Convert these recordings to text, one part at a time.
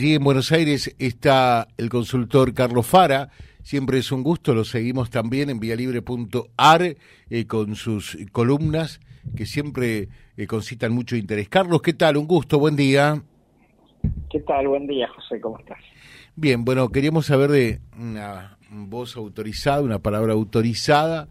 Aquí en Buenos Aires está el consultor Carlos Fara. Siempre es un gusto, lo seguimos también en vialibre.ar eh, con sus columnas que siempre eh, concitan mucho interés. Carlos, ¿qué tal? Un gusto, buen día. ¿Qué tal? Buen día, José, ¿cómo estás? Bien, bueno, queríamos saber de una voz autorizada, una palabra autorizada,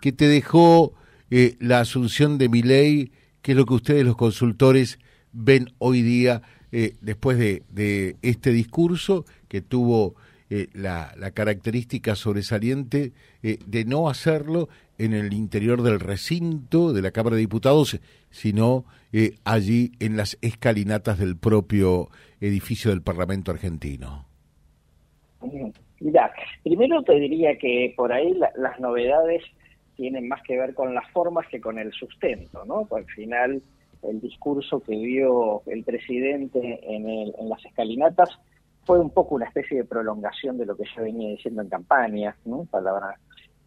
que te dejó eh, la asunción de mi ley, que es lo que ustedes los consultores ven hoy día eh, después de, este discurso que tuvo eh, la, característica sobresaliente eh, de no hacerlo en el interior del recinto de la Cámara de Diputados, sino allí en las escalinatas del propio edificio del Parlamento argentino. Mira, primero te diría que por ahí las novedades tienen más que ver con las formas que con el sustento, ¿no? Al final el discurso que dio el presidente en, en las escalinatas fue un poco una especie de prolongación de lo que yo venía diciendo en campaña, ¿no? palabra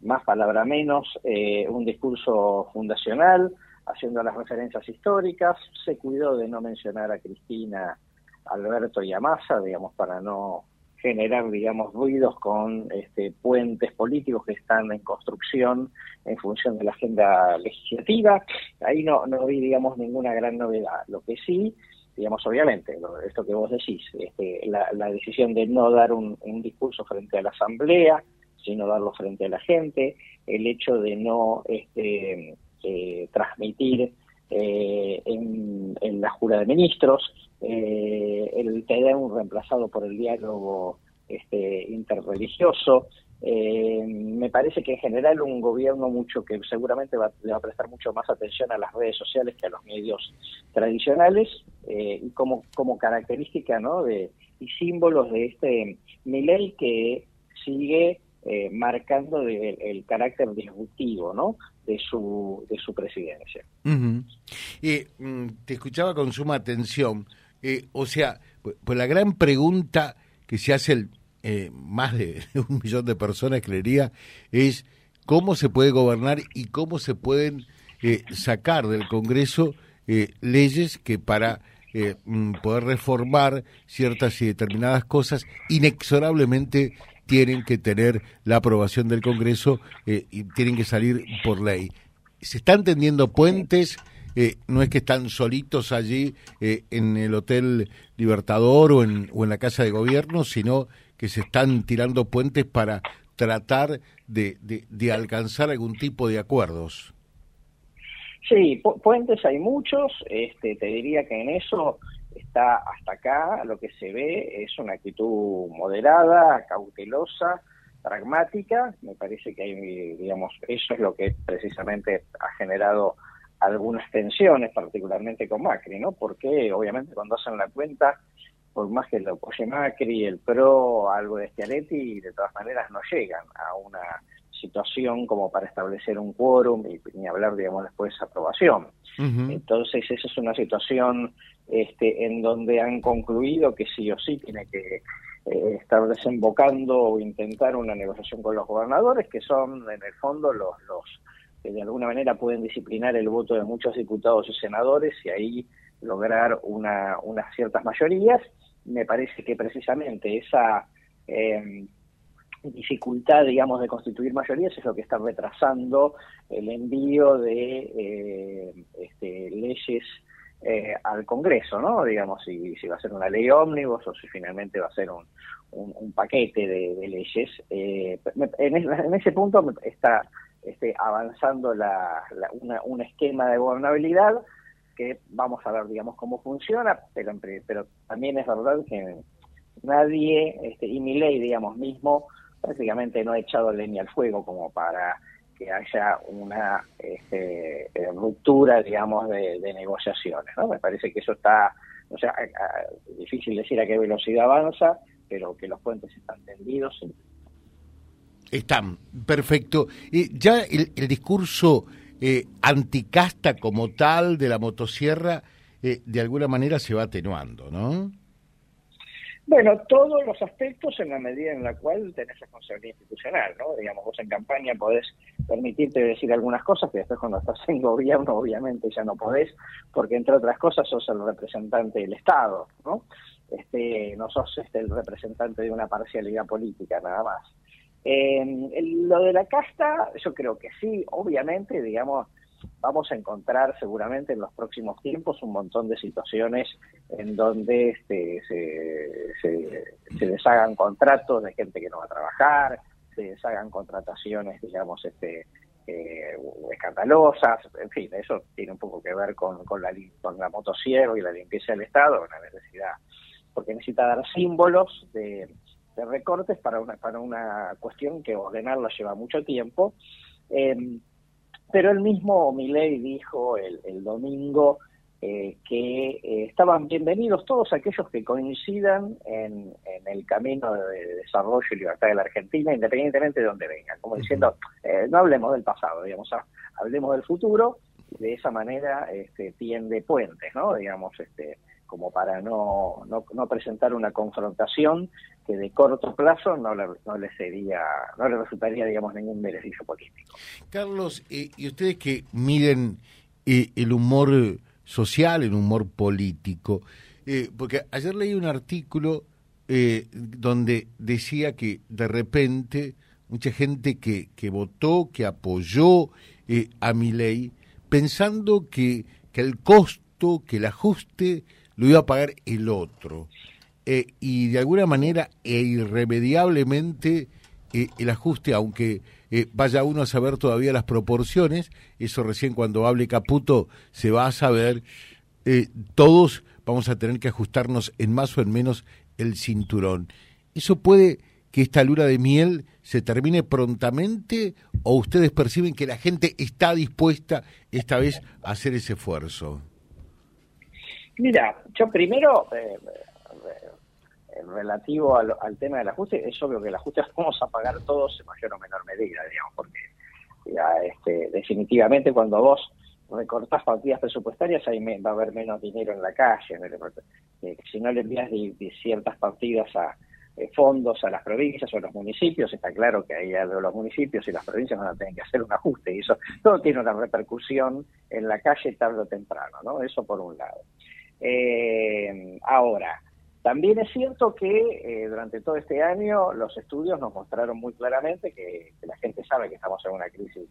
más, palabra menos, eh, un discurso fundacional, haciendo las referencias históricas, se cuidó de no mencionar a Cristina, Alberto y a Massa, digamos, para no generar, digamos, ruidos con este, puentes políticos que están en construcción en función de la agenda legislativa. Ahí no, no vi, digamos, ninguna gran novedad. Lo que sí, digamos, obviamente, esto que vos decís, este, la, decisión de no dar un, discurso frente a la Asamblea, sino darlo frente a la gente, el hecho de no este, eh, transmitir eh, en, la jura de ministros, eh, el un reemplazado por el diálogo este, interreligioso. Eh, me parece que en general un gobierno mucho que seguramente va, le va a prestar mucho más atención a las redes sociales que a los medios tradicionales eh, y como, como característica ¿no? de, y símbolos de este ley que sigue eh, marcando el carácter disruptivo ¿no? de, su, de su presidencia. Mm, te escuchaba con suma atención. Eh, o sea, pues, pues, la gran pregunta que se hace el, eh, más de un millón de personas, creería, es cómo se puede gobernar y cómo se pueden sacar del Congreso leyes que para mm, poder reformar ciertas y determinadas cosas inexorablemente tienen que tener la aprobación del Congreso eh, y tienen que salir por ley. ¿Se están tendiendo puentes? Eh, no es que están solitos allí eh, en el Hotel Libertador o en, o en la Casa de Gobierno, sino que se están tirando puentes para tratar de, de, alcanzar algún tipo de acuerdos. Sí, puentes hay muchos, este, te diría que en eso está hasta acá, lo que se ve es una actitud moderada, cautelosa, pragmática, me parece que hay, digamos, eso es lo que precisamente ha generado algunas tensiones, particularmente con Macri, ¿no? Porque obviamente cuando hacen la cuenta, por más que lo apoye Macri, el PRO, algo de Schiaretti, de todas maneras no llegan a una situación como para establecer un quórum y ni hablar, digamos, después de aprobación. Entonces, esa es una situación este, en donde han concluido que sí o sí tiene que eh, estar desembocando o intentar una negociación con los gobernadores, que son en el fondo los, los que de alguna manera pueden disciplinar el voto de muchos diputados y senadores y ahí lograr una, unas ciertas mayorías. Me parece que precisamente esa eh, dificultad, digamos, de constituir mayorías es lo que está retrasando el envío de eh, este, leyes eh, al Congreso, ¿no? Digamos, si, si va a ser una ley ómnibus o si finalmente va a ser un, un, paquete de, leyes. Eh, en, ese punto está este, avanzando la, un esquema de gobernabilidad que vamos a ver, digamos, cómo funciona, pero, pero también es verdad que nadie, este, y mi ley, digamos, mismo, prácticamente no ha echado leña al fuego como para que haya una este, eh, ruptura, digamos, de, negociaciones. ¿no? Me parece que eso está, o sea, difícil decir a qué velocidad avanza, pero que los puentes están tendidos. Están, perfecto. ya el, discurso eh, anticasta como tal de la motosierra, eh, de alguna manera se va atenuando, ¿no? Bueno, todos los aspectos en la medida en la cual tenés responsabilidad institucional, ¿no? Digamos, vos en campaña podés permitirte decir algunas cosas que después cuando estás en gobierno obviamente ya no podés, porque entre otras cosas sos el representante del Estado, ¿no? este, no sos este, el representante de una parcialidad política nada más. Eh, lo de la casta, yo creo que sí, obviamente, digamos, vamos a encontrar seguramente en los próximos tiempos un montón de situaciones en donde este, se, se, deshagan contratos de gente que no va a trabajar, se deshagan contrataciones, digamos, este, eh, escandalosas, en fin, eso tiene un poco que ver con, con, la, con la motosierra y la limpieza del Estado, una necesidad, porque necesita dar símbolos de, recortes para una, para una cuestión que ordenarla lleva mucho tiempo. Eh, pero el mismo Milei dijo el, el domingo eh, que eh, estaban bienvenidos todos aquellos que coincidan en, el camino de desarrollo y libertad de la Argentina, independientemente de donde vengan. Como diciendo, eh, no hablemos del pasado, digamos, ah, hablemos del futuro, de esa manera este, tiende puentes, ¿no? Digamos, este, como para no, no, presentar una confrontación que de corto plazo no le, sería, no le resultaría, digamos, ningún beneficio político. Carlos, y ustedes que miden el humor social, en humor político. Eh, porque ayer leí un artículo eh, donde decía que de repente mucha gente que, que votó, que apoyó eh, a mi ley, pensando que, que el costo, que el ajuste lo iba a pagar el otro. y de alguna manera e irremediablemente el ajuste, aunque vaya uno a saber todavía las proporciones, eso recién cuando hable Caputo se va a saber, eh, todos vamos a tener que ajustarnos en más o en menos el cinturón. ¿Eso puede que esta luna de miel se termine prontamente o ustedes perciben que la gente está dispuesta esta vez a hacer ese esfuerzo? Mira, yo primero, eh, relativo al, tema del ajuste, es obvio que el ajuste vamos a pagar todos en mayor o menor medida, digamos, porque este, definitivamente cuando vos recortás partidas presupuestarias ahí va a haber menos dinero en la calle. Eh, si no le envías ciertas partidas a eh, fondos a las provincias o a los municipios, está claro que ahí los municipios y las provincias van a tener que hacer un ajuste y eso todo tiene una repercusión en la calle tarde o temprano, ¿no? Eso por un lado. Eh, ahora, también es cierto que eh, durante todo este año los estudios nos mostraron muy claramente que, la gente sabe que estamos en una crisis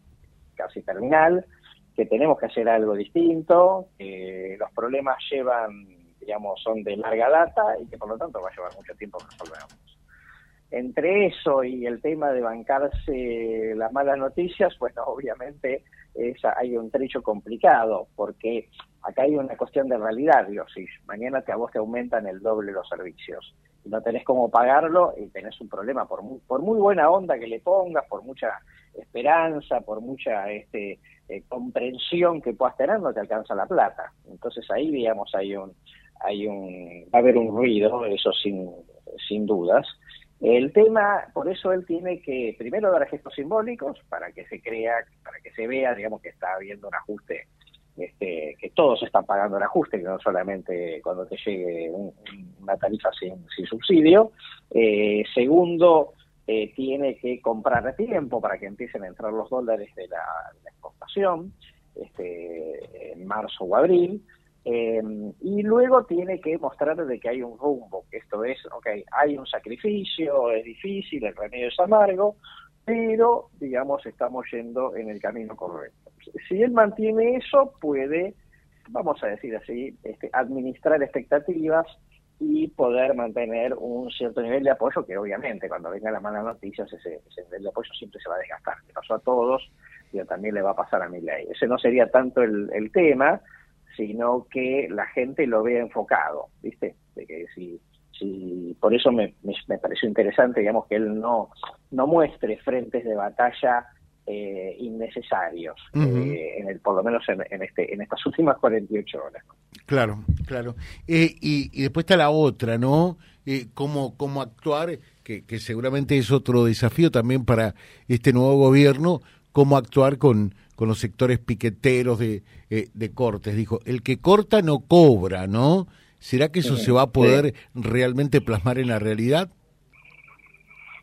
casi terminal, que tenemos que hacer algo distinto, que los problemas llevan, digamos, son de larga data y que por lo tanto va a llevar mucho tiempo resolverlos. Entre eso y el tema de bancarse las malas noticias, bueno, obviamente hay un trecho complicado, porque acá hay una cuestión de realidad, digo, si mañana te, a vos te aumentan el doble los servicios y no tenés cómo pagarlo y tenés un problema, por muy, por muy buena onda que le pongas, por mucha esperanza, por mucha este, eh, comprensión que puedas tener, no te alcanza la plata. Entonces ahí, digamos, hay un, hay un, va a haber un ruido, eso sin, sin dudas, el tema, por eso él tiene que primero dar gestos simbólicos para que se crea, para que se vea, digamos, que está habiendo un ajuste, este, que todos están pagando el ajuste, que no solamente cuando te llegue una tarifa sin, subsidio. Eh, segundo, eh, tiene que comprar tiempo para que empiecen a entrar los dólares de la, exportación este, en marzo o abril. Eh, y luego tiene que mostrar de que hay un rumbo, que esto es, ok, hay un sacrificio, es difícil, el remedio es amargo, pero, digamos, estamos yendo en el camino correcto. Si él mantiene eso, puede, vamos a decir así, este, administrar expectativas y poder mantener un cierto nivel de apoyo que obviamente cuando vengan las malas noticias ese, nivel de apoyo siempre se va a desgastar. Le pasó a todos, y también le va a pasar a mi ley. Ese no sería tanto el, tema, sino que la gente lo vea enfocado, ¿viste? De que si, si por eso me, me, pareció interesante, digamos, que él no, no muestre frentes de batalla eh, innecesarios, eh, en el, por lo menos en, este, en estas últimas 48 horas. Claro, claro. Eh, y, y, después está la otra, ¿no? cómo, cómo actuar, que, que seguramente es otro desafío también para este nuevo gobierno, cómo actuar con, con los sectores piqueteros de, eh, de cortes. Dijo, el que corta no cobra, ¿no? ¿Será que eso se va a poder realmente plasmar en la realidad?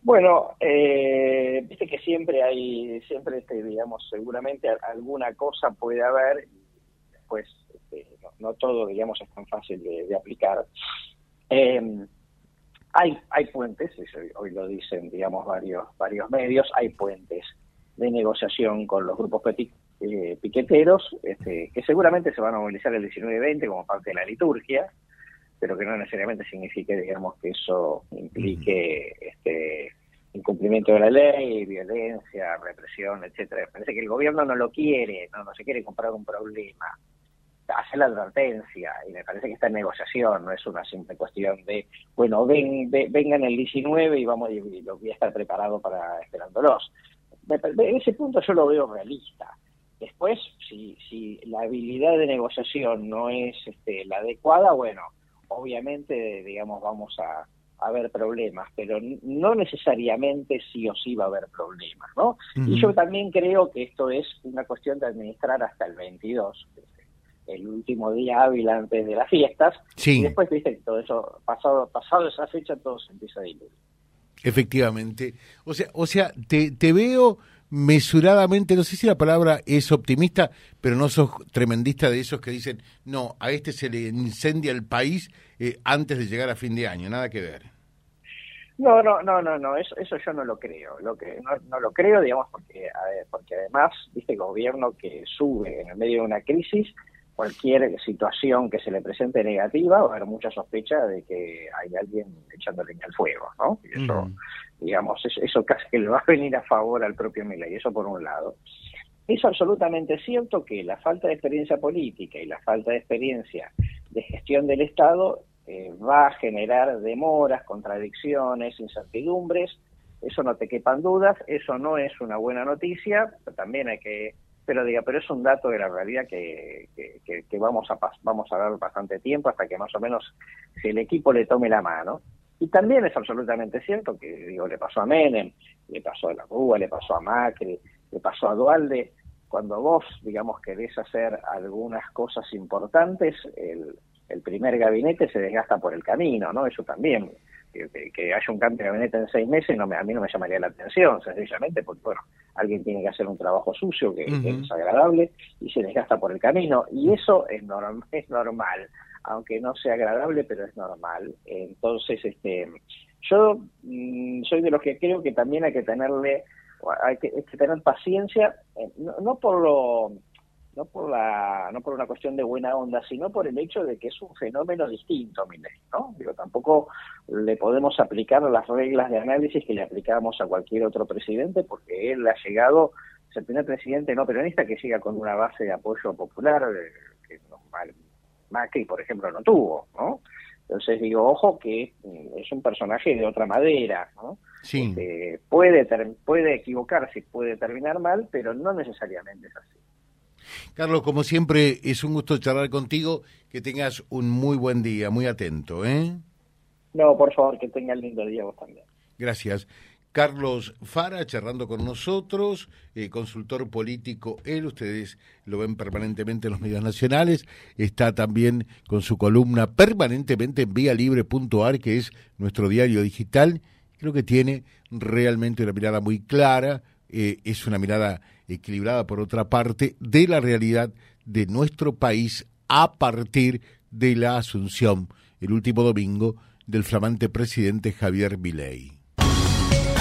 Bueno, eh, viste que siempre hay, siempre, este, digamos, seguramente alguna cosa puede haber, pues no, todo, digamos, es tan fácil de, aplicar. Eh, hay, hay puentes, hoy lo dicen, digamos, varios, varios medios, hay puentes de negociación con los grupos eh, piqueteros, este, que seguramente se van a movilizar el 19 y 20 como parte de la liturgia, pero que no necesariamente signifique, digamos, que eso implique este, incumplimiento de la ley, violencia, represión, etcétera. Parece que el gobierno no lo quiere, no, no se quiere comprar un problema hacer la advertencia y me parece que está en negociación, no es una simple cuestión de, bueno, ven, vengan el 19 y vamos y, lo voy a estar preparado para esperándolos. En ese punto yo lo veo realista. Después, si, si la habilidad de negociación no es este, la adecuada, bueno, obviamente, digamos, vamos a, a haber problemas, pero no necesariamente sí o sí va a haber problemas, ¿no? Y yo también creo que esto es una cuestión de administrar hasta el 22, el último día hábil antes de las fiestas. Y después, viste, todo eso, pasado, pasado esa fecha, todo se empieza a diluir. Efectivamente. O sea, o sea te, te veo mesuradamente, no sé si la palabra es optimista, pero no sos tremendista de esos que dicen, no, a este se le incendia el país eh, antes de llegar a fin de año, nada que ver. No, no, no, no, no, eso, eso yo no lo creo. Lo que no, no lo creo, digamos, porque, porque además, viste, gobierno que sube en el medio de una crisis cualquier situación que se le presente negativa, va a haber mucha sospecha de que hay alguien echando leña al fuego, ¿no? Y eso, digamos, eso, casi que le va a venir a favor al propio y eso por un lado. Es absolutamente cierto que la falta de experiencia política y la falta de experiencia de gestión del Estado eh, va a generar demoras, contradicciones, incertidumbres, eso no te quepan dudas, eso no es una buena noticia, pero también hay que pero diga, pero es un dato de la realidad que, que, vamos a vamos a dar bastante tiempo hasta que más o menos si el equipo le tome la mano. Y también es absolutamente cierto que digo le pasó a Menem, le pasó a la Rúa, le pasó a Macri, le pasó a Dualde. Cuando vos, digamos, querés hacer algunas cosas importantes, el, el primer gabinete se desgasta por el camino, ¿no? Eso también que, haya un cambio de gabinete en seis meses no a mí no me llamaría la atención, sencillamente porque, bueno, alguien tiene que hacer un trabajo sucio que, es desagradable y se desgasta por el camino. Y eso es, es normal, aunque no sea agradable, pero es normal. Entonces, este yo mm, soy de los que creo que también hay que tenerle, hay que, tener paciencia, eh, no por lo no por la no por una cuestión de buena onda, sino por el hecho de que es un fenómeno distinto, Milei, ¿no? Digo, tampoco le podemos aplicar las reglas de análisis que le aplicamos a cualquier otro presidente, porque él ha llegado, es el primer presidente no peronista que llega con una base de apoyo popular que Macri, por ejemplo, no tuvo, ¿no? Entonces digo, ojo que mm, es un personaje de otra madera, ¿no? Sí. Este, puede, puede equivocarse, puede terminar mal, pero no necesariamente es así. Carlos, como siempre, es un gusto charlar contigo. Que tengas un muy buen día, muy atento, ¿eh? No, por favor, que tenga lindo día vos también. Gracias. Carlos Fara charlando con nosotros, eh, consultor político él, ustedes lo ven permanentemente en los medios nacionales, está también con su columna permanentemente en vialibre.ar, que es nuestro diario digital, creo que tiene realmente una mirada muy clara, eh, es una mirada equilibrada por otra parte de la realidad de nuestro país a partir de la asunción el último domingo del flamante presidente Javier Milei